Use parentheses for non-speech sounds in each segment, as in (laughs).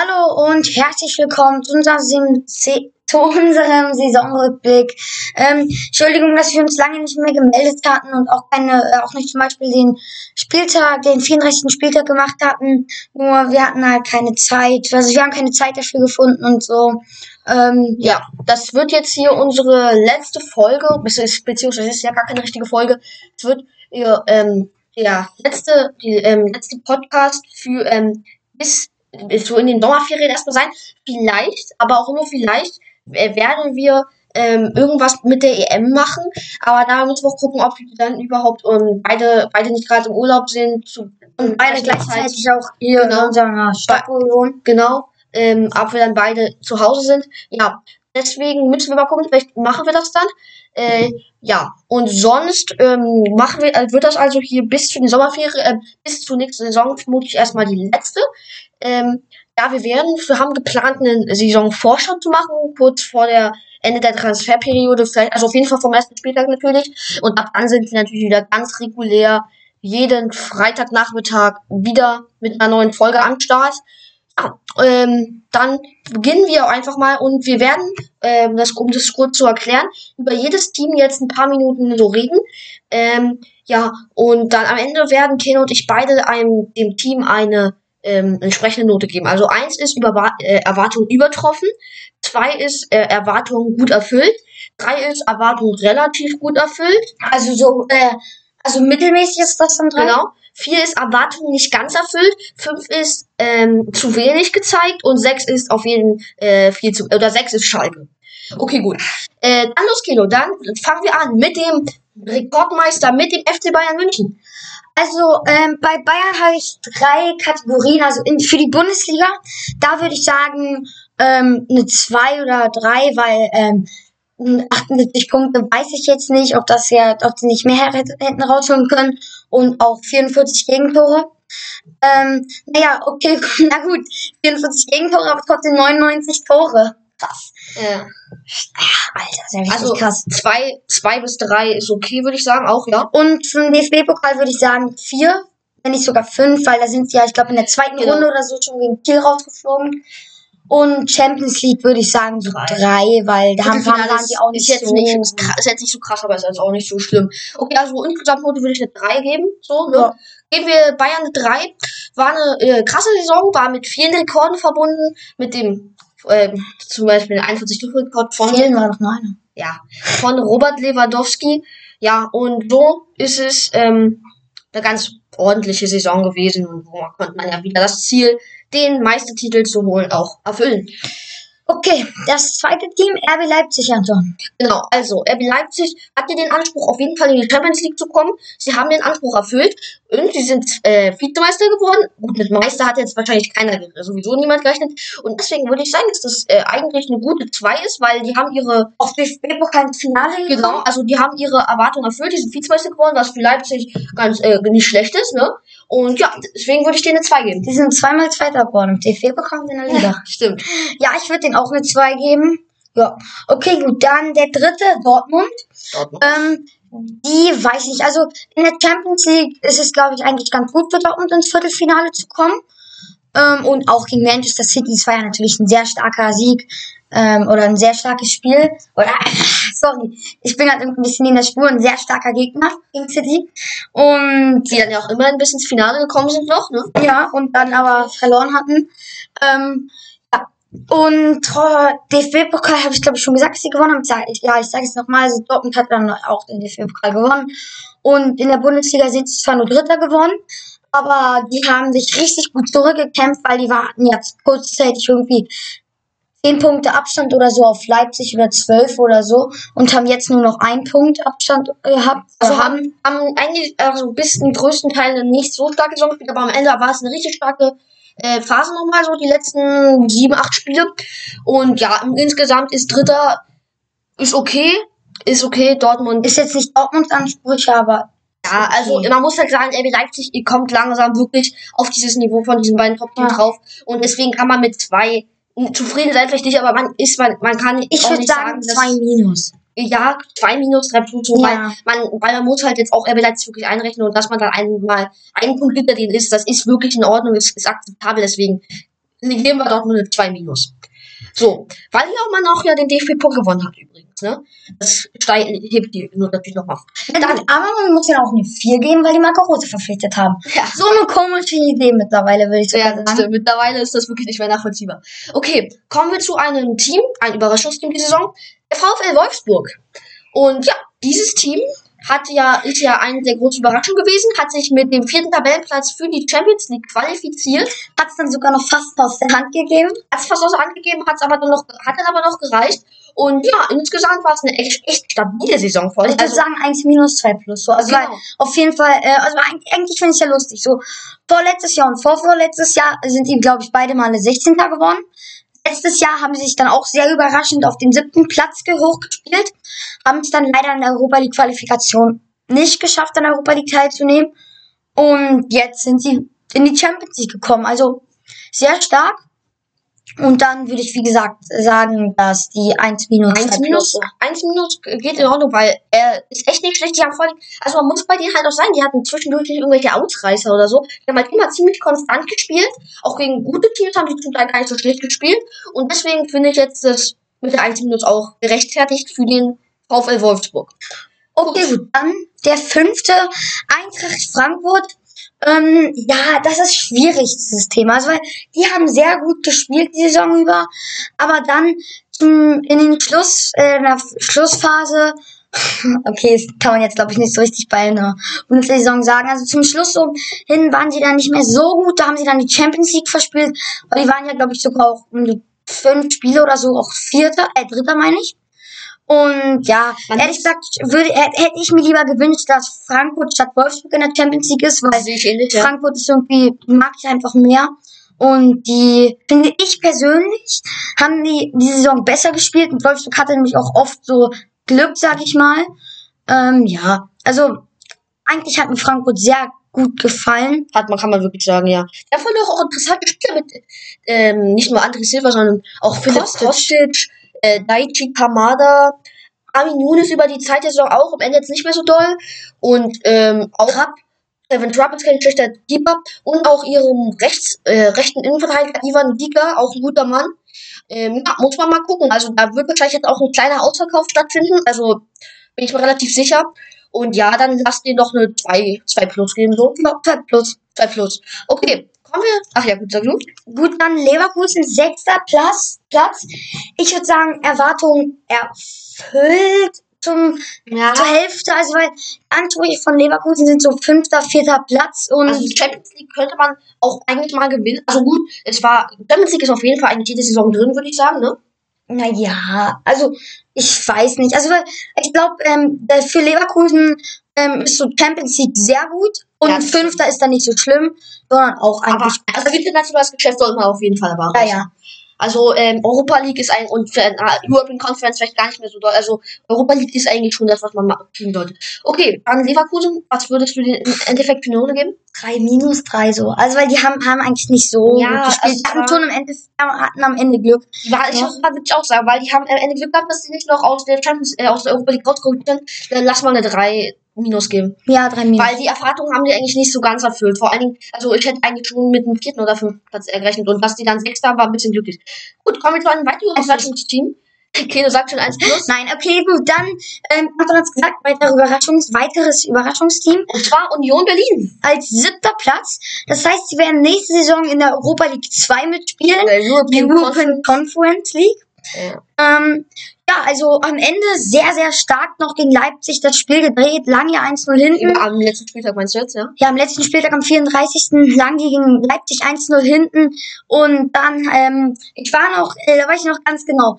Hallo und herzlich willkommen zu, unser zu unserem Saisonrückblick. Ähm, Entschuldigung, dass wir uns lange nicht mehr gemeldet hatten und auch keine, äh, auch nicht zum Beispiel den Spieltag, den 34. Spieltag gemacht hatten. Nur wir hatten halt keine Zeit. Also wir haben keine Zeit dafür gefunden und so. Ähm, ja, das wird jetzt hier unsere letzte Folge, beziehungsweise ist ja gar keine richtige Folge. Es wird ihr, ähm, der letzte, die, ähm, letzte Podcast für ähm, bis so in den Sommerferien erstmal sein. Vielleicht, aber auch nur vielleicht, äh, werden wir ähm, irgendwas mit der EM machen. Aber da müssen wir auch gucken, ob wir dann überhaupt ähm, beide, beide nicht gerade im Urlaub sind. Zu, und beide gleichzeitig auch hier genau, in unserer Stadt wohnen. Genau. Ähm, ob wir dann beide zu Hause sind. Ja, deswegen müssen wir mal gucken, vielleicht machen wir das dann. Äh, ja, und sonst ähm, machen wir, äh, wird das also hier bis zu den Sommerferien, äh, bis zur nächsten Saison vermutlich erstmal die letzte. Ähm, ja, wir werden, wir haben geplant, eine Saisonvorschau zu machen, kurz vor der Ende der Transferperiode, vielleicht, also auf jeden Fall vom ersten Spieltag natürlich. Und ab dann sind wir natürlich wieder ganz regulär jeden Freitagnachmittag wieder mit einer neuen Folge am Start. Ja, ähm, dann beginnen wir einfach mal und wir werden, ähm, das, um das kurz zu erklären, über jedes Team jetzt ein paar Minuten so reden. Ähm, ja, und dann am Ende werden Ken und ich beide einem, dem Team eine ähm, entsprechende Note geben. Also eins ist über äh, Erwartung übertroffen, zwei ist äh, Erwartung gut erfüllt, drei ist Erwartung relativ gut erfüllt. Also so, äh, also mittelmäßig ist das dann drei. Genau. Vier ist Erwartung nicht ganz erfüllt, fünf ist ähm, zu wenig gezeigt und sechs ist auf jeden äh, viel zu oder sechs ist Schalke. Okay, gut. Äh, dann los, Kilo. Dann fangen wir an mit dem Rekordmeister, mit dem FC Bayern München. Also ähm, bei Bayern habe ich drei Kategorien. Also in, für die Bundesliga, da würde ich sagen ähm, eine zwei oder drei, weil ähm, 78 Punkte weiß ich jetzt nicht, ob das ja, ob sie nicht mehr hätten rausholen können und auch 44 Gegentore. Ähm, naja, okay, (laughs) na gut, 44 Gegentore, aber trotzdem 99 Tore. Krass. Ja. Alter, sehr richtig also, krass. Zwei, zwei bis drei ist okay, würde ich sagen, auch, ja. Und zum DFB-Pokal würde ich sagen vier, wenn nicht sogar fünf, weil da sind sie ja, ich glaube, in der zweiten genau. Runde oder so schon gegen Kiel rausgeflogen. Und Champions League würde ich sagen so drei, drei weil da haben, waren die auch nicht ist jetzt so nicht krass, ist jetzt nicht so krass, aber ist jetzt auch nicht so schlimm. Okay, also insgesamt würde ich eine drei geben, so, ne? Ja. Geben wir Bayern eine drei. War eine äh, krasse Saison, war mit vielen Rekorden verbunden, mit dem ähm, zum Beispiel der 41 Rekord von. Vielen war doch nur Ja, von Robert Lewandowski. Ja, und so ist es ähm, eine ganz ordentliche Saison gewesen und wo konnte man ja wieder das Ziel, den Meistertitel zu holen, auch erfüllen. Okay, das zweite Team, RB Leipzig, Anton. Genau, also RB Leipzig hatte den Anspruch, auf jeden Fall in die Champions League zu kommen. Sie haben den Anspruch erfüllt und sie sind äh, Vizemeister geworden. Gut, mit Meister hat jetzt wahrscheinlich keiner, sowieso niemand gerechnet. Und deswegen würde ich sagen, dass das äh, eigentlich eine gute 2 ist, weil die haben ihre... Auf DFB-Pokal Finale gekommen. Genau, also die haben ihre Erwartungen erfüllt, die sind Vizemeister geworden, was für Leipzig ganz äh, nicht schlecht ist, ne? Und ja, deswegen würde ich denen eine 2 geben. Die sind zweimal Zweiter geworden im DFB-Pokal in der Liga. Ja, (laughs) stimmt. Ja, ich würde denen auch eine 2 geben. Ja. Okay, gut. Dann der dritte, Dortmund. Dortmund. Ähm, die weiß ich. Also in der Champions League ist es, glaube ich, eigentlich ganz gut für Dortmund ins Viertelfinale zu kommen. Ähm, und auch gegen Manchester City. Das war ja natürlich ein sehr starker Sieg ähm, oder ein sehr starkes Spiel. Oder, (laughs) sorry, ich bin halt ein bisschen in der Spur, ein sehr starker Gegner gegen City. Und die dann ja auch immerhin bis ins Finale gekommen sind noch, ne? Ja, und dann aber verloren hatten. Ähm. Und äh, DFB-Pokal habe ich glaube ich schon gesagt, dass sie gewonnen haben. Ja, ich sage es nochmal, also Dortmund hat dann auch den DFB-Pokal gewonnen. Und in der Bundesliga sind sie zwar nur Dritter gewonnen, aber die haben sich richtig gut zurückgekämpft, weil die warten jetzt kurzzeitig irgendwie 10 Punkte Abstand oder so auf Leipzig oder 12 oder so und haben jetzt nur noch einen Punkt Abstand gehabt. Also haben, haben eigentlich also bis zum größten Teil nicht so starke Saison gespielt, aber am Ende war es eine richtig starke äh, Phase nochmal, so die letzten sieben, acht Spiele. Und ja, insgesamt ist Dritter, ist okay, ist okay, Dortmund. Ist jetzt nicht Dortmunds Ansprüche, aber ja, also man muss halt sagen, RB Leipzig ihr kommt langsam wirklich auf dieses Niveau von diesen beiden Top-Teams ja. drauf. Und deswegen kann man mit zwei zufrieden sein vielleicht nicht, aber man ist, man, man kann ich würde sagen, sagen zwei Minus. Ja, zwei Minus, drei Punkte, ja. weil man, weil man muss halt jetzt auch RB Leipzig wirklich einrechnen und dass man dann einmal einen Punkt hinter denen ist, das ist wirklich in Ordnung, ist, ist akzeptabel, deswegen geben wir doch nur eine 2 minus. So, weil ja man auch ja den DFB-Pokal gewonnen hat übrigens, ne? Das steigt, hebt die nur natürlich nochmal. Dann, aber man muss ja auch eine 4 geben, weil die Marco Rose verpflichtet haben. Ja. So eine komische Idee mittlerweile, würde ich Ja, sagen. stimmt. Mittlerweile ist das wirklich nicht mehr nachvollziehbar. Okay, kommen wir zu einem Team, ein Überraschungsteam die Saison, der VfL Wolfsburg. Und ja, dieses Team hat ja, ist ja eine der großen Überraschungen gewesen, hat sich mit dem vierten Tabellenplatz für die Champions League qualifiziert, Hat es dann sogar noch fast aus der Hand gegeben. hat es fast aus der Hand gegeben, hat es aber dann noch, hat dann aber noch gereicht. Und ja, insgesamt war es eine echt, echt stabile Saison voll. Ich würde sagen 1 minus 2 plus. So. Also Genau. auf jeden Fall, äh, also eigentlich, eigentlich finde ich ja lustig. So vorletztes Jahr und vorvorletztes Jahr sind die, glaube ich, beide Male 16. geworden. Letztes Jahr haben sie sich dann auch sehr überraschend auf den siebten Platz ge- hochgespielt, haben es dann leider in der Europa League Qualifikation nicht geschafft, an der Europa League teilzunehmen. Und jetzt sind sie in die Champions League gekommen. Also sehr stark. Und dann würde ich, wie gesagt, sagen, dass die 1 minus 1 2 minus, plus. 1 minus geht in Ordnung, weil er ist echt nicht schlecht. Die haben voll, also man muss bei denen halt auch sagen, die hatten zwischendurch nicht irgendwelche Ausreißer oder so. Die haben halt immer ziemlich konstant gespielt. Auch gegen gute Teams haben die zum Teil gar nicht so schlecht gespielt. Und deswegen finde ich jetzt das mit der 1 minus auch gerechtfertigt für den VfL Wolfsburg. Okay, gut. Dann der fünfte Eintracht Frankfurt. Ähm, ja, das ist schwierig, dieses Thema. Also, weil die haben sehr gut gespielt die Saison über, aber dann zum, in den Schluss, äh, in der Schlussphase, (laughs) okay, das kann man jetzt glaube ich nicht so richtig bei einer Bundesliga-Saison sagen. Also zum Schluss so hin waren sie dann nicht mehr so gut, da haben sie dann die Champions League verspielt, weil die waren ja glaube ich sogar auch um die fünf Spiele oder so, auch vierter, äh, dritter meine ich. Und ja, Man ehrlich gesagt, würde, hätte ich mir lieber gewünscht, dass Frankfurt statt Wolfsburg in der Champions League ist, weil ähnlich. Frankfurt ist irgendwie, mag ich einfach mehr. Und die, finde ich persönlich, haben die die Saison besser gespielt. Und Wolfsburg hatte nämlich auch oft so Glück, sag ich mal. Ähm, ja, also eigentlich hat mir Frankfurt sehr gut gefallen. Hat man, kann man wirklich sagen, ja. Auch, auch interessante Spieler mit, ähm, nicht nur André Silva, sondern auch Philipp Kostic. Kostic, äh, Daichi Kamada, Armin Younes über die Zeit der Saison auch, am Ende jetzt nicht mehr so doll. Und, ähm, auch Trapp. Kevin Trapp ist kein schlechter Keeper. Und auch ihrem rechts, äh, rechten Innenverteidiger Ivan Diga, auch ein guter Mann. Ähm, ja, muss man mal gucken. Also da wird wahrscheinlich jetzt auch ein kleiner Ausverkauf stattfinden. Also bin ich mir relativ sicher. Und ja, dann lasst ihr noch eine 2, 2 Plus geben, so. Ja, zwei plus. 2 Plus. Okay, kommen wir. Ach ja, gut, sag du. Gut, dann Leverkusen, sechster Platz. Platz. Ich würde sagen, Erwartungen erfüllt zum, Ja. zur Hälfte. Also, weil Ansprüche von Leverkusen sind so fünfter, vierter Platz. Und Also die Champions League könnte man auch eigentlich mal gewinnen. Also gut, es war, Champions League ist auf jeden Fall eigentlich jede Saison drin, würde ich sagen, ne? Naja, also ich weiß nicht. Also ich glaube, ähm, für Leverkusen ähm, ist so Champions League sehr gut und Ja, Fünfter ist dann nicht so schlimm, sondern auch Aber eigentlich. also internationales Geschäft sollte man auf jeden Fall aber ja, ja. Also ähm, Europa League ist ein und äh, European Conference vielleicht gar nicht mehr so doll. Also Europa League ist eigentlich schon das, was man kriegen sollte. Okay, dann Leverkusen, was würdest du dir im Endeffekt für eine Note geben? Drei minus drei so. Also weil die haben, haben eigentlich nicht so Ja, gut gespielt. also Die hatten aber- schon am Ende, hatten am Ende Glück. War ich Ja. würde ich auch sagen, weil die haben am Ende Glück gehabt, dass sie nicht noch aus der Champions, äh, aus der Europa League rausgeholt sind. Dann lass mal eine 3 Minus geben. Ja, drei minus. Weil die Erwartungen haben die eigentlich nicht so ganz erfüllt. Vor allen Dingen, also ich hätte eigentlich schon mit einem vierten oder fünften Platz gerechnet und dass die dann sechster war, ein bisschen glücklich. Gut, kommen wir zu einem weiteren ist- Überraschungsteam. Okay, du sagst schon 1 plus. Nein, okay, gut, dann, ähm, hat uns gesagt, weitere Überraschungs, weiteres Überraschungsteam Und zwar Union Berlin. als siebter Platz. Das heißt, sie werden nächste Saison in der Europa League 2 mitspielen. Der European European Conference League. Ja. Ähm, ja, also am Ende sehr, sehr stark noch gegen Leipzig das Spiel gedreht. Lange 1-0 hinten. Am letzten Spieltag meinst du jetzt, ja? Ja, am letzten Spieltag am 34. lang gegen Leipzig 1-0 hinten. Und dann, ähm, ich war noch, äh, da weiß ich noch ganz genau.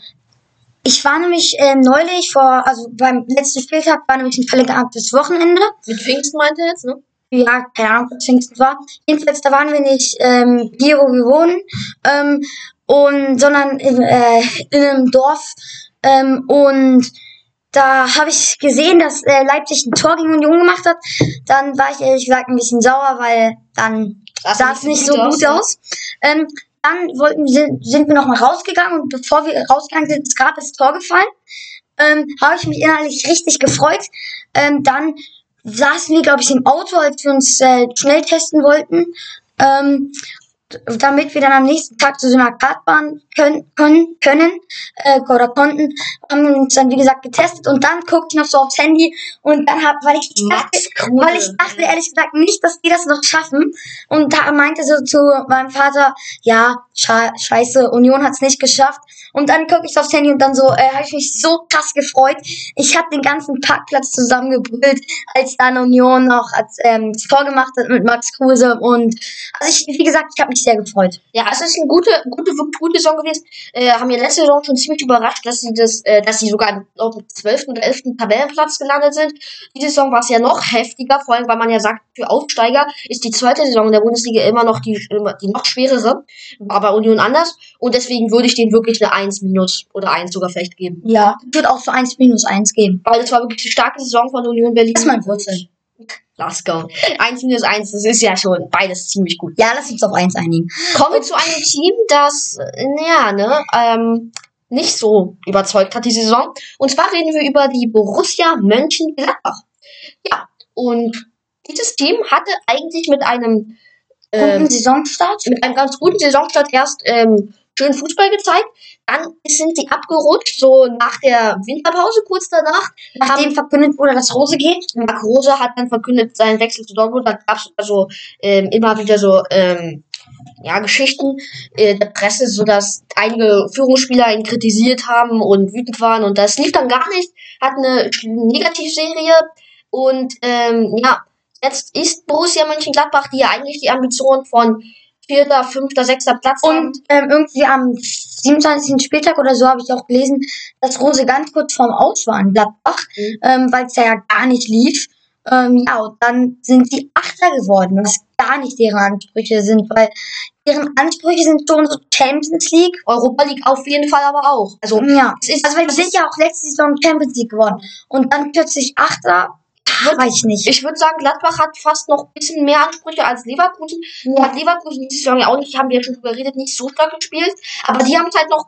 Ich war nämlich ähm, neulich vor, also beim letzten Spieltag war nämlich ein verlängertes Wochenende. Mit Pfingsten meinte er jetzt, ne? Ja, keine Ahnung, was Pfingsten war. Jedenfalls, da waren wir nicht ähm, hier, wo wir wohnen, ähm, und, sondern in, äh, in einem Dorf. Ähm, und da habe ich gesehen, dass äh, Leipzig ein Tor gegen Union gemacht hat. Dann war ich ehrlich gesagt ein bisschen sauer, weil dann sah es nicht so gut aus. Ähm, dann wollten, sind, sind wir nochmal rausgegangen und bevor wir rausgegangen sind, ist gerade das Tor gefallen. Ähm, habe ich mich innerlich richtig gefreut. Ähm, dann saßen wir, glaube ich, im Auto, als wir uns äh, schnell testen wollten. Ähm, damit wir dann am nächsten Tag zu so einer Kartbahn können, können, können äh, oder konnten, haben wir uns dann wie gesagt getestet und dann guckte ich noch so aufs Handy und dann hab, weil ich dachte, weil ich dachte ehrlich gesagt nicht, dass die das noch schaffen. Und da meinte so zu meinem Vater, ja, scheiße, Union hat's nicht geschafft und dann gucke ich aufs Handy und dann so, äh, habe ich mich so krass gefreut. Ich habe den ganzen Parkplatz zusammengebrüllt, als dann Union noch als, ähm, Tor gemacht hat mit Max Kruse und also ich, wie gesagt, ich habe mich sehr gefreut. Ja, es ist eine gute, gute, gute Saison gewesen. Äh, haben ja letzte Saison schon ziemlich überrascht, dass sie das, äh, dass sie sogar auf dem 12. oder 11. Tabellenplatz gelandet sind. Diese Saison war es ja noch heftiger, vor allem weil man ja sagt, für Aufsteiger ist die zweite Saison der Bundesliga immer noch die, die noch schwerere. War bei Union anders. Und deswegen würde ich denen wirklich eine 1 minus oder 1 sogar vielleicht geben. Ja, ich würde auch so 1 minus 1 geben. Weil das war wirklich eine starke Saison von Union Berlin. Das ist mein Wurzel. Let's go. 1 minus 1, das ist ja schon beides ziemlich gut. Ja, lass uns auf 1 einigen. Kommen wir zu einem Team, das, äh, ja, ne, ähm, nicht so überzeugt hat diese Saison. Und zwar reden wir über die Borussia Mönchengladbach. Ja, und dieses Team hatte eigentlich mit einem, Guten ähm, Saisonstart. mit einem ganz guten Saisonstart erst ähm, schön Fußball gezeigt. Dann sind sie abgerutscht, so nach der Winterpause, kurz danach. Nachdem verkündet wurde, dass Rose geht. Marc Rose hat dann verkündet seinen Wechsel zu Dortmund. Da gab es also ähm, immer wieder so ähm, ja, Geschichten äh, der Presse, so dass einige Führungsspieler ihn kritisiert haben und wütend waren und das lief dann gar nicht. Hat eine Negativserie und ähm, ja, jetzt ist Borussia Mönchengladbach, die ja eigentlich die Ambition von vierter, fünfter, sechster Platz. Und ähm, irgendwie am 27. Spieltag oder so habe ich auch gelesen, dass Rose ganz kurz vorm Aus war in Gladbach, Mhm. ähm, weil es ja gar nicht lief. Ähm, ja, und dann sind sie Achter geworden, was gar nicht deren Ansprüche sind, weil deren Ansprüche sind schon so Champions League. Europa League auf jeden Fall aber auch. Also Ja, es ist, also weil die sind ja auch letzte Saison Champions League geworden. Und dann plötzlich Achter, weiß ich nicht. ich würde sagen, Gladbach hat fast noch ein bisschen mehr Ansprüche als Leverkusen. Ja. Hat Leverkusen diese Saison ja auch nicht, haben wir ja schon drüber geredet, nicht so stark gespielt. Aber die haben es halt noch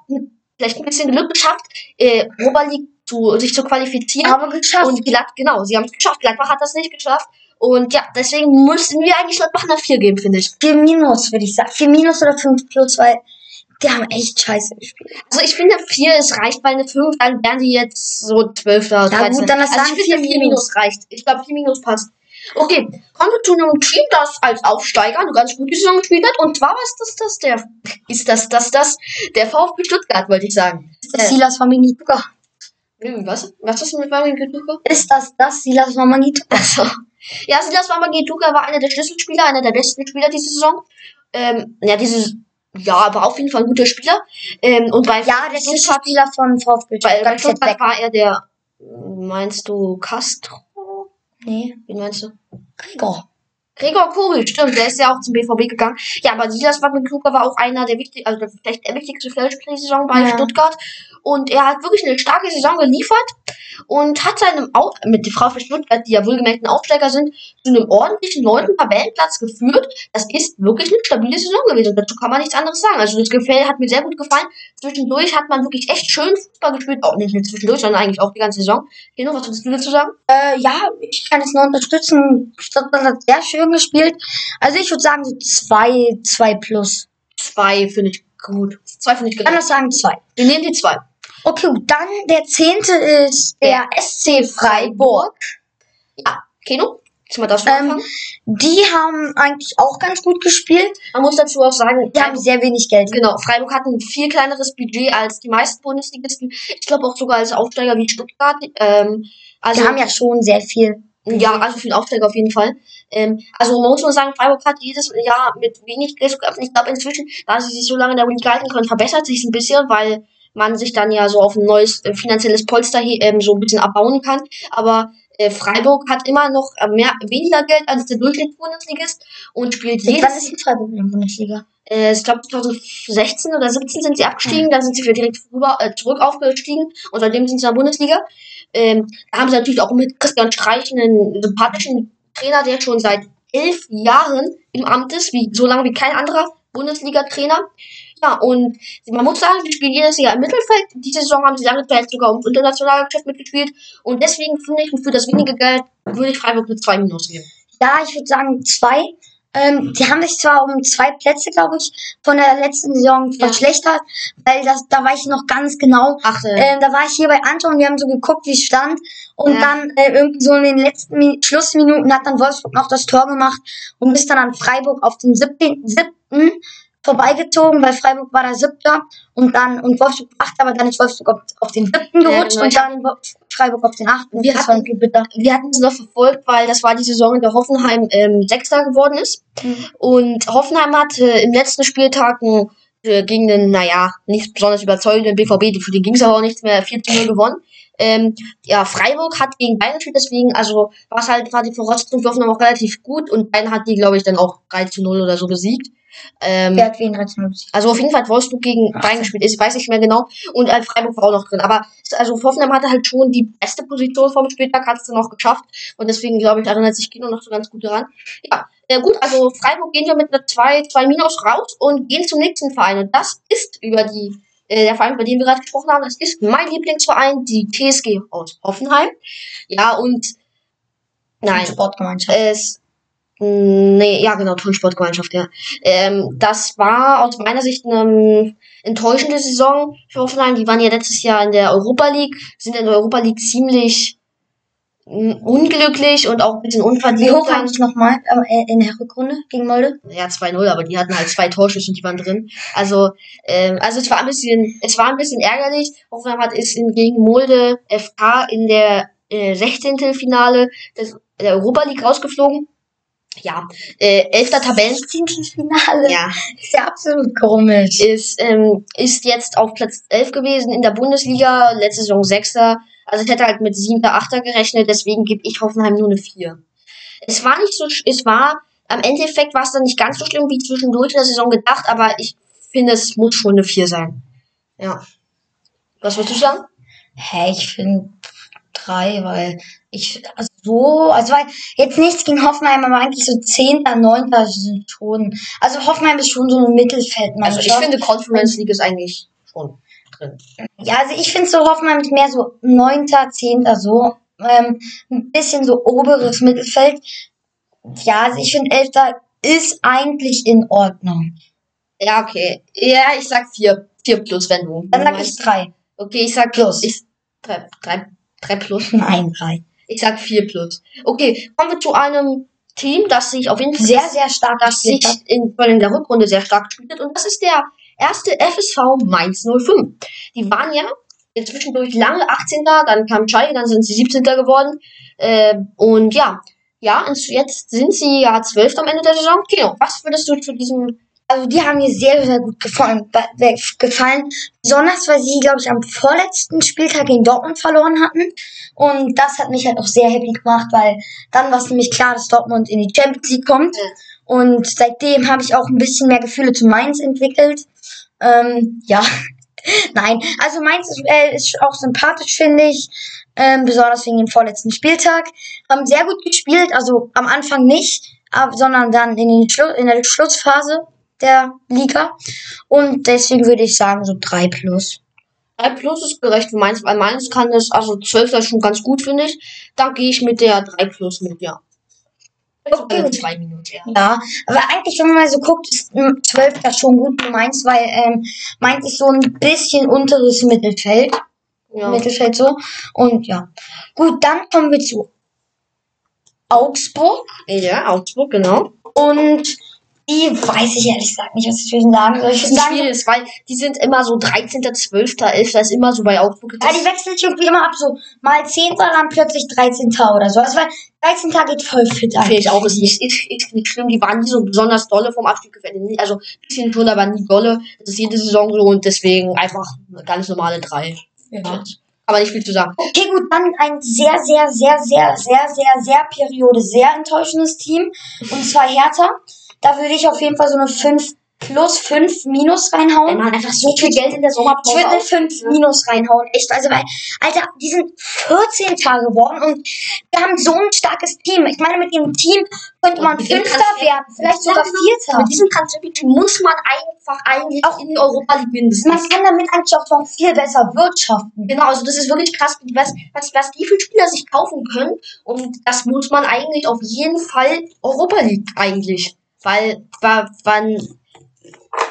vielleicht ein bisschen Glück geschafft, äh, League zu, sich zu qualifizieren. Aber geschafft. Und Glatt, genau, sie haben es geschafft. Gladbach hat das nicht geschafft. Und ja, deswegen müssen wir eigentlich Gladbach eine 4 geben, finde ich. 4 Minus, würde ich sagen. 4 Minus oder 5 Plus, weil die haben echt scheiße gespielt. Also ich finde 4 ist reicht, weil eine 5, dann wären die jetzt so 12. oder Ja, gut, dann lass also sagen ich finde 4 4 minus reicht. Ich glaube 4 minus passt. Okay, kommen wir zu einem Team, das als Aufsteiger eine ganz gute Saison gespielt hat. Und zwar was ist das der ist das das das der VfB Stuttgart, wollte ich sagen. Das Silas Wamangituka. Äh, was? Was ist mit Fabian Geduka? Ist das das Silas Wamangituka? Also, ja, Silas Wamangituka war einer der Schlüsselspieler, einer der besten Spieler diese Saison. Ähm, ja, dieses ja, aber auf jeden Fall ein guter Spieler. Ähm, und bei Ja, der Schlüsselspieler von VfB Bei, Stuttgart war er der, meinst du Castro? Nee, Wen meinst du? Gregor. Gregor Kobel, stimmt, der ist ja auch zum BVB gegangen. Ja, aber Silas Wagner-Kluger war auch einer der wichtigsten, also vielleicht der wichtigste Feldspieler dieser Saison bei Ja. Stuttgart. Und er hat wirklich eine starke Saison geliefert und hat seinem, Au mit der Frau für Stuttgart, die ja wohlgemerkt ein Aufsteiger sind, zu einem ordentlichen neunten Tabellenplatz geführt. Das ist wirklich eine stabile Saison gewesen. Dazu kann man nichts anderes sagen. Also das Gefäll hat mir sehr gut gefallen. Zwischendurch hat man wirklich echt schön Fußball gespielt. Auch nicht nur zwischendurch, sondern eigentlich auch die ganze Saison. Keno, was würdest du dazu sagen? Äh, ja, ich kann es nur unterstützen. Stuttgart hat sehr schön gespielt. Also ich würde sagen so 2, 2 plus. Zwei finde ich gut. Zwei finde ich gut. das sagen 2. Wir nehmen die zwei. Okay, dann der zehnte ist der SC Freiburg. Ja, Keno, mal das Ähm. Die haben eigentlich auch ganz gut gespielt. Man muss dazu auch sagen, Die haben sehr wenig Geld. genau, Freiburg hat ein viel kleineres Budget als die meisten Bundesligisten. Ich glaube auch sogar als Aufsteiger wie Stuttgart. Ähm, also Die haben ja schon sehr viel. Ja, also für den Aufsteiger auf jeden Fall. Ähm, also man muss nur sagen, Freiburg hat jedes Jahr mit wenig Geld geöffnet. Ich glaube inzwischen, da sie sich so lange in der Liga halten können, verbessert sich ein bisschen, weil man sich dann ja so auf ein neues äh, finanzielles Polster hier ähm, so ein bisschen abbauen kann. Aber äh, Freiburg hat immer noch äh, mehr weniger Geld als der Durchschnittsbundesligist und spielt jedes ist die Freiburg in der Bundesliga? äh, ich glaube 2016 oder 17 sind sie abgestiegen, dann sind sie wieder direkt rüber, äh, zurück aufgestiegen und seitdem sind sie in der Bundesliga. Ähm, da haben sie natürlich auch mit Christian Streich einen sympathischen Trainer, der schon seit elf Jahren im Amt ist, wie so lange wie kein anderer Bundesliga-Trainer. Ja, und man muss sagen, die spielen jedes Jahr im Mittelfeld. Diese Saison haben sie lange Zeit sogar im internationalen Geschäft mitgespielt. Und deswegen finde ich, für das wenige Geld würde ich Freiburg eine 2 Minus geben. Ja, ich würde sagen zwei. Ähm, die haben sich zwar um zwei Plätze, glaube ich, von der letzten Saison Ja. verschlechtert, weil das, da weiß ich noch ganz genau. Ach, äh, Ähm, da war ich hier bei Anton und wir haben so geguckt, wie es stand. Und Ja. dann äh, irgendwie so in den letzten Mi Schlussminuten hat dann Wolfsburg noch das Tor gemacht und ist dann an Freiburg auf den siebten, siebten vorbeigezogen, weil Freiburg war der siebter und dann und Wolfsburg achter, aber dann ist Wolfsburg auf, auf den siebten Ja, gerutscht genau. und dann Freiburg auf den achten. Wir das hatten- wir hatten es noch verfolgt, weil das war die Saison, in der Hoffenheim ähm, Sechster geworden ist. Mhm. Und Hoffenheim hat äh, im letzten Spieltag ein, äh, gegen den, naja, nicht besonders überzeugenden BVB, für den ging es aber auch nichts mehr, 4 zu 0 gewonnen. Ähm, ja, Freiburg hat gegen Bayern gespielt, deswegen, also war es halt, war die Voraussetzung für Hoffenheim auch relativ gut und Bayern hat die, glaube ich, dann auch 3 zu 0 oder so besiegt. Ähm, Wer hat wen 13 besiegt? also auf jeden Fall hat Wolfsburg gegen Bayern gespielt, ich weiß nicht mehr genau. Und äh, Freiburg war auch noch drin. Aber also Hoffenheim hatte halt schon die beste Position vom Spieltag, hat es dann auch geschafft. Und deswegen, glaube ich, erinnert sich Kino noch so ganz gut daran. Ja, äh, gut, also Freiburg gehen wir mit einer 2, 2 Minus raus und gehen zum nächsten Verein. Und das ist über die, äh, der Verein, über den wir gerade gesprochen haben, das ist mein Lieblingsverein, die TSG aus Hoffenheim. Ja, und nein, Sportgemeinschaft. es. Nee, ja, genau, Turnsportgemeinschaft, ja. Ähm, das war aus meiner Sicht eine enttäuschende Saison für Hoffenheim. Die waren ja letztes Jahr in der Europa League, sind in der Europa League ziemlich mm, unglücklich und auch ein bisschen unverdient. Wie hoch eigentlich nochmal äh, in der Rückrunde gegen Molde? Ja, 2-0, aber die hatten halt zwei Torschüsse und die waren drin. Also, ähm, also es war ein bisschen, es war ein bisschen ärgerlich. Hoffenheim hat ist gegen Molde FK in der äh, 16. Finale des, der Europa League rausgeflogen. Ja, äh, elfter Tabellen. Finale. Ja, Ist ja absolut komisch. ist, ähm, ist jetzt auf Platz 11 gewesen in der Bundesliga, letzte Saison Sechster. Also ich hätte halt mit siebter, achter gerechnet, deswegen gebe ich Hoffenheim nur eine 4. Es war nicht so, es war, am Endeffekt war es dann nicht ganz so schlimm wie zwischendurch in der Saison gedacht, aber ich finde, es muss schon eine 4 sein. Ja. Was würdest du sagen? Hä, ich finde drei, weil ich, also so, also weil jetzt nichts gegen Hoffenheim, aber eigentlich so zehnter, neunter sind schon, also Hoffenheim ist schon so eine Also Mittelfeldmannschaft. ich finde, Conference League ist eigentlich schon drin. Ja, also ich finde so Hoffenheim ist mehr so neunter, zehnter, so, ähm, ein bisschen so oberes Mittelfeld. Ja, also ich finde elfter ist eigentlich in Ordnung. Ja, okay. Ja, ich sag 4. 4 plus, wenn du. Dann sag ich drei. Okay, ich sag Plus. Ich, 3, 3, 3 plus. (laughs) Nein, drei. Ich sag 4 plus. Okay, kommen wir zu einem Team, das sich auf jeden Fall Sehr, sehr stark das sich in, in der Rückrunde sehr stark gespielt hat. Und das ist der erste FSV Mainz 05. Die waren ja zwischendurch lange 18. Dann kam Schalke, dann sind sie 17. geworden. Äh, und ja, ja, jetzt sind sie ja 12. am Ende der Saison. Kino, was würdest du zu diesem Also die haben mir sehr, sehr gut gefallen. gefallen. Besonders, weil sie, glaube ich, am vorletzten Spieltag gegen Dortmund verloren hatten. Und das hat mich halt auch sehr happy gemacht, weil dann war es nämlich klar, dass Dortmund in die Champions League kommt. Ja. Und seitdem habe ich auch ein bisschen mehr Gefühle zu Mainz entwickelt. Ähm, ja, (laughs) nein. Also Mainz ist, äh, ist auch sympathisch, finde ich. Ähm, besonders wegen dem vorletzten Spieltag. Haben sehr gut gespielt, also am Anfang nicht, aber, sondern dann in, den Schlu in der Schlussphase der Liga. Und deswegen würde ich sagen, so 3 plus. 3 plus ist gerecht für Mainz, weil Mainz kann das, also 12 ist schon ganz gut, finde ich. Da gehe ich mit der 3 plus mit, ja. Okay. Zwei Minuten, ja. Ja, aber eigentlich, wenn man mal so guckt, ist ähm, 12 das schon gut für Mainz, weil ähm, Mainz ist so ein bisschen unteres Mittelfeld. ja. Mittelfeld so. Und ja. Gut, dann kommen wir zu Augsburg. Ja, Augsburg, genau. Und weiß ich ehrlich gesagt nicht, was ich zwischen sagen soll. Ich Das ist sagen, schwierig, weil die sind immer so 13., 12., 11. ist immer so bei Augsburg. ja, die wechseln sich irgendwie immer ab, so mal 10. dann plötzlich 13. oder so. Also weil 13. geht voll fit Finde ich auch, ist nicht, ist, ist nicht schlimm. Die waren nie so besonders dolle vom Abstieg gefällt. Also, ein bisschen schon, aber nie dolle. Das ist jede Saison so und deswegen einfach eine ganz normale 3. Ja. Aber nicht viel zu sagen. Okay, gut, dann ein sehr, sehr, sehr, sehr, sehr, sehr, sehr Periode, sehr enttäuschendes Team. Und zwar Hertha. Da würde ich auf jeden Fall so eine 5 plus 5 minus Wenn reinhauen. man einfach so viel Geld in der Ich Sommerpause würde eine aus- 5 minus reinhauen. Echt, also weil, Alter, die sind 14 Tage geworden und wir haben so ein starkes Team. Ich meine, mit dem Team könnte man Fünfter werden, vielleicht sogar genau. Vierter. Mit diesem Transferbudget muss man einfach eigentlich auch in die Europa League mindestens. Man kann damit eigentlich auch noch viel besser wirtschaften. Genau, also das ist wirklich krass, was, was, was die für Spieler sich kaufen können. Und das muss man eigentlich auf jeden Fall Europa League eigentlich. Weil wann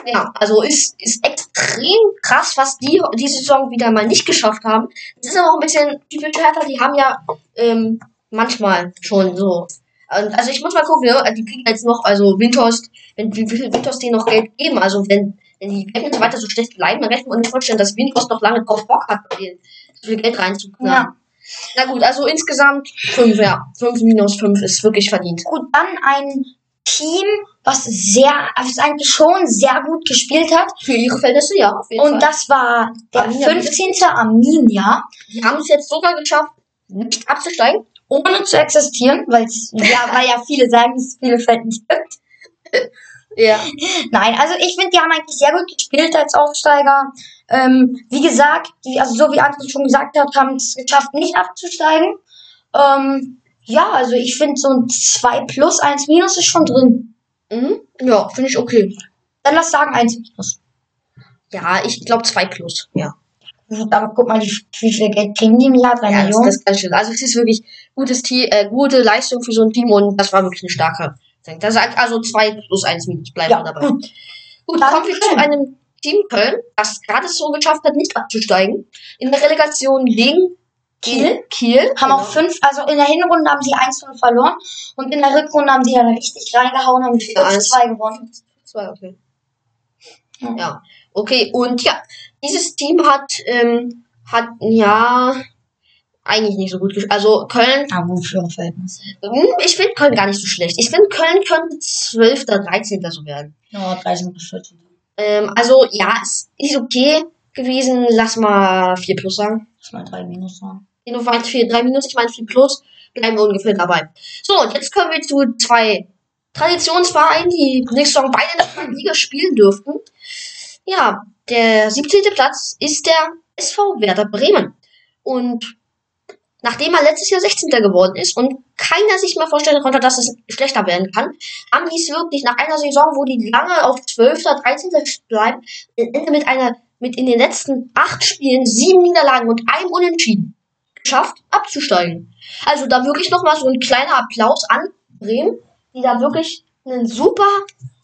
ja, also ist, ist extrem krass, was die diese Saison wieder mal nicht geschafft haben. Das ist aber auch ein bisschen typisch Hertha, die haben ja ähm, manchmal schon so. Und, also ich muss mal gucken, ne? die kriegen jetzt noch, also Windhorst, wenn wie viel Windhorst denen noch Geld geben, also wenn, wenn die Ergebnisse weiter so schlecht bleiben, dann rechnen wir uns vorstellen, dass Windhorst noch lange drauf Bock hat, so viel Geld reinzukriegen. Ja. Na gut, also insgesamt fünf, ja. fünf minus fünf ist wirklich verdient. Gut, dann ein Team, was sehr, was eigentlich schon sehr gut gespielt hat. Für ihre Verhältnisse, ja, auf jeden Und Fall. das war der Arminia 15. Arminia. Die haben es jetzt sogar geschafft, nicht abzusteigen. ohne zu existieren, weil ja, (laughs) weil ja viele sagen, dass es Bielefeld nicht gibt. (laughs) Ja. Nein, also ich finde, die haben eigentlich sehr gut gespielt als Aufsteiger. Ähm, wie gesagt, die, also so wie Anton schon gesagt hat, haben es geschafft, nicht abzusteigen. Ähm, ja, also ich finde so ein 2 plus 1 minus ist schon drin. Mhm. Ja, finde ich okay. Dann lass sagen 1 minus. Ja, ich glaube 2 plus. Ja. Aber guck mal, wie, wie viel Geld kriegen die im Jahr? 3 ja das, Millionen? das ist ganz schön. Also es ist wirklich gutes Team, äh, gute Leistung für so ein Team und das war wirklich eine starke. Das sagt also 2 plus 1 minus bleiben ja, dabei. gut. Gut, Dann kommen wir zu einem Team Köln, das gerade so geschafft hat, nicht abzusteigen. In der Relegation gegen Kiel. Kiel. Haben auch fünf, also in der Hinrunde haben sie 1-0 verloren und in der Rückrunde haben sie dann richtig reingehauen, haben Ja, eins. 5-2 gewonnen. Zwei, okay. Ja. Ja. Okay, und ja, dieses Team hat, ähm, hat, ja, eigentlich nicht so gut gespielt. Also Köln, Ah, gut für ihre Verhältnisse. hm, ich finde Köln gar nicht so schlecht. Ich finde Köln könnte 12. oder 13. so werden. Ja, 13 bis 14. Ähm, also ja, es ist okay gewesen. Lass mal 4 plus sagen. Lass mal 3 minus sagen. Du meinst 4, 3 minus, ich meine 4 plus. Bleiben wir ungefähr dabei. So, und jetzt kommen wir zu zwei Traditionsvereinen, die nächste Saison beide in der Liga spielen dürften. Ja, der 17. Platz ist der SV Werder Bremen. Und nachdem er letztes Jahr 16. geworden ist und keiner sich mal vorstellen konnte, dass es schlechter werden kann, haben die es wirklich nach einer Saison, wo die lange auf 12. oder 13. bleiben, Ende mit einer, mit in den letzten acht Spielen sieben Niederlagen und einem Unentschieden geschafft, abzusteigen. Also da wirklich nochmal so ein kleiner Applaus an Bremen, die da wirklich einen super,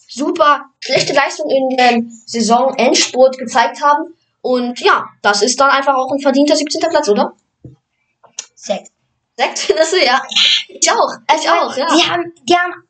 super schlechte Leistung in dem Saison-Endspurt gezeigt haben. Und ja, das ist dann einfach auch ein verdienter 17. Platz, oder? 6. Sechs findest (laughs) du, ja. Ich auch, ich auch, ja. Die haben, die haben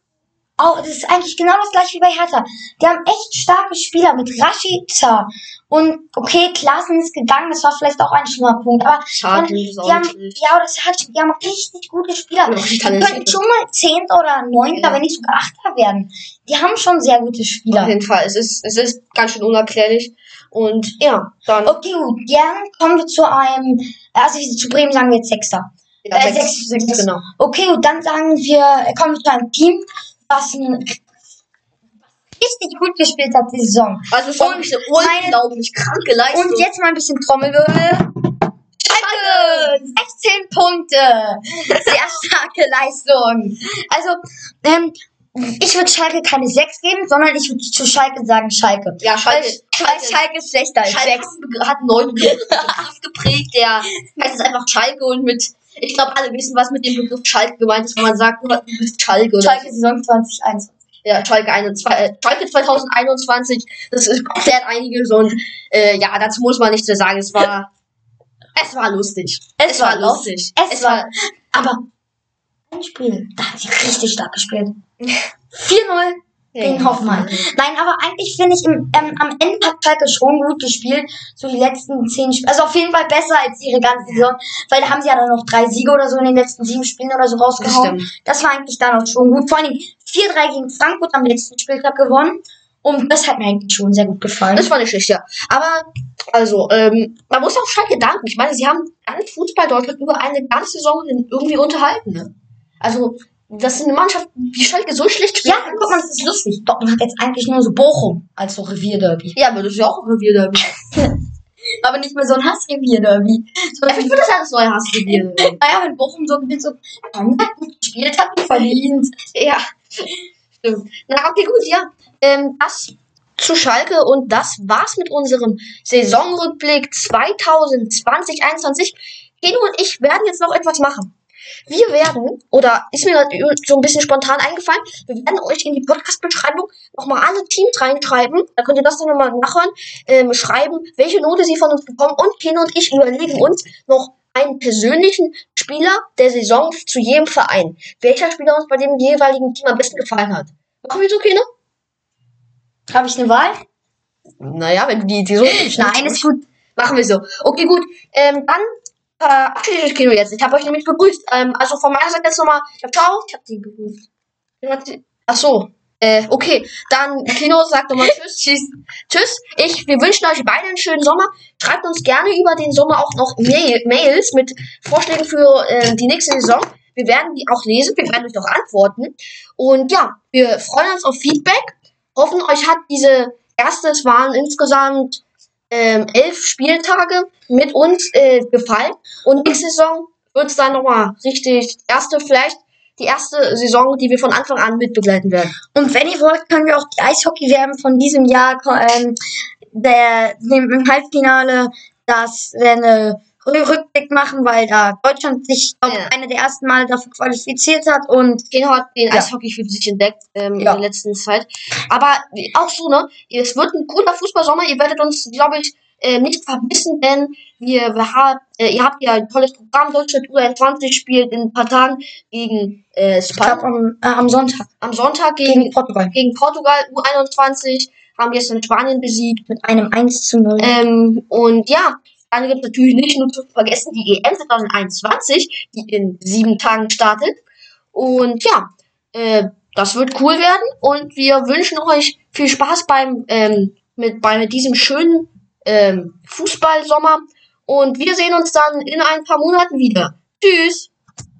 auch, das ist eigentlich genau das gleiche wie bei Hertha. Die haben echt starke Spieler mit Rashica. Und okay, Klassen ist gegangen, das war vielleicht auch ein schlimmer Punkt. Aber Schade, die, haben, nicht ja, das hat, die haben richtig gute Spieler. Die könnten schon mal Zehnter oder Neunter, Ja. wenn nicht sogar Achter werden. Die haben schon sehr gute Auf Spieler. jeden Fall, es ist, es ist ganz schön unerklärlich. Und ja, dann Okay, gut, dann kommen wir zu einem, also zu Bremen sagen wir jetzt Sechster. ja, äh, sechs, sechs- sechs, genau. Okay, gut, dann sagen wir, kommen wir zu einem Team, was ein richtig gut gespielt hat die Saison. Also schon Und eine meine- unglaublich kranke Leistung. Und jetzt mal ein bisschen Trommelwirbel. Schalke! 16 Punkte! Sehr starke Leistung. Also, ähm, ich würde Schalke keine 6 geben, sondern ich würde zu Schalke sagen Schalke. ja, Schalke, Weil Schalke, Schalke ist schlechter als Schalke 6. hat einen neuen Begriff geprägt, der heißt es einfach Schalke und mit, ich glaube, alle wissen, was mit dem Begriff Schalke gemeint ist, wenn man sagt, du bist Schalke. Oder Schalke Saison 2021. Ja, Schalke, 21, äh, Schalke 2021, das ist komplett einiges und äh, ja, dazu muss man nichts mehr sagen. Es war, es war lustig. Es war lustig. Es war, aber ein Spiel, da hat sie richtig stark gespielt. 4-0 gegen Hoffenheim. Nein, aber eigentlich finde ich, im, ähm, am Ende hat Schalke schon gut gespielt. So die letzten zehn Spiele. Also auf jeden Fall besser als ihre ganze Saison. Weil da haben sie ja dann noch drei Siege oder so in den letzten sieben Spielen oder so rausgehauen. stimmt. Das, war eigentlich dann auch schon gut. Vor allem 4-3 gegen Frankfurt am letzten Spieltag gewonnen. Und das hat mir eigentlich schon sehr gut gefallen. Das war nicht schlecht, ja. Aber, also, ähm, man muss auch Schalke danken. Ich meine, sie haben ganz Fußball Deutschland über eine ganze Saison irgendwie unterhalten, ne? Also, dass eine Mannschaft wie Schalke so schlecht spielt. ja, guck mal, das ist lustig. Dortmund hat jetzt eigentlich nur so Bochum als so Revierderby. Ja, aber das ist ja auch ein Revierderby. (laughs) Aber nicht mehr so ein Hassrevierderby. Ja, ich würde das ja das neue Hassrevier. (laughs) Naja, wenn Bochum so gewinnt, so, gut gespielt, hat verdient. ja, stimmt. Na, okay, gut, ja. Ähm, das zu Schalke und das war's mit unserem Saisonrückblick 2020-21. Keno und ich werden jetzt noch etwas machen. Wir werden, oder ist mir so ein bisschen spontan eingefallen, wir werden euch in die Podcast-Beschreibung nochmal alle Teams reinschreiben. Da könnt ihr das dann nochmal nachhören, ähm, schreiben, welche Note sie von uns bekommen. Und Keno und ich überlegen uns noch einen persönlichen Spieler der Saison zu jedem Verein. Welcher Spieler uns bei dem jeweiligen Team am besten gefallen hat. Machen wir so, Keno? Habe ich eine Wahl? Naja, wenn du die, die so Nein, ist gut. Machen wir so. Okay, gut. Ähm, dann verabschiede ich Kino jetzt. Ich habe euch nämlich begrüßt. Ähm, also von meiner Seite jetzt nochmal. Ciao. Ich habe sie begrüßt. Ach so. Äh, okay. Dann Kino sagt nochmal Tschüss. Tschüss. Tschüss. Ich, wir wünschen euch beide einen schönen Sommer. Schreibt uns gerne über den Sommer auch noch Mail, Mails mit Vorschlägen für äh, die nächste Saison. Wir werden die auch lesen. Wir werden euch auch antworten. Und ja, wir freuen uns auf Feedback. Hoffen, euch hat diese erste, es waren insgesamt ähm, elf Spieltage mit uns äh, gefallen. Und nächste Saison wird es dann nochmal richtig, erste, vielleicht die erste Saison, die wir von Anfang an mitbegleiten werden. Und wenn ihr wollt, können wir auch die Eishockey-WM von diesem Jahr, ähm, der, im Halbfinale, das wäre eine Rückblick machen, weil da Deutschland sich, glaube Ja. eine der ersten Mal dafür qualifiziert hat und Keno hat den Ja. Eishockey für sich entdeckt ähm, Ja. in der letzten Zeit. Aber auch so, ne? Es wird ein cooler Fußballsommer. Ihr werdet uns, glaube ich, äh, nicht vermissen, denn wir, wir haben, äh, ihr habt ja ein tolles Programm. Deutschland U21 spielt in ein paar Tagen gegen äh, Spanien. am, äh, am Sonntag Am Sonntag gegen, gegen Portugal gegen Portugal U21. Haben gestern Spanien besiegt. mit einem 1 zu 0. Ähm, und ja, dann gibt es natürlich nicht nur zu vergessen die EM 2021, die in sieben Tagen startet. Und ja, äh, das wird cool werden und wir wünschen euch viel Spaß beim ähm, mit bei diesem schönen ähm, Fußballsommer und wir sehen uns dann in ein paar Monaten wieder. Tschüss.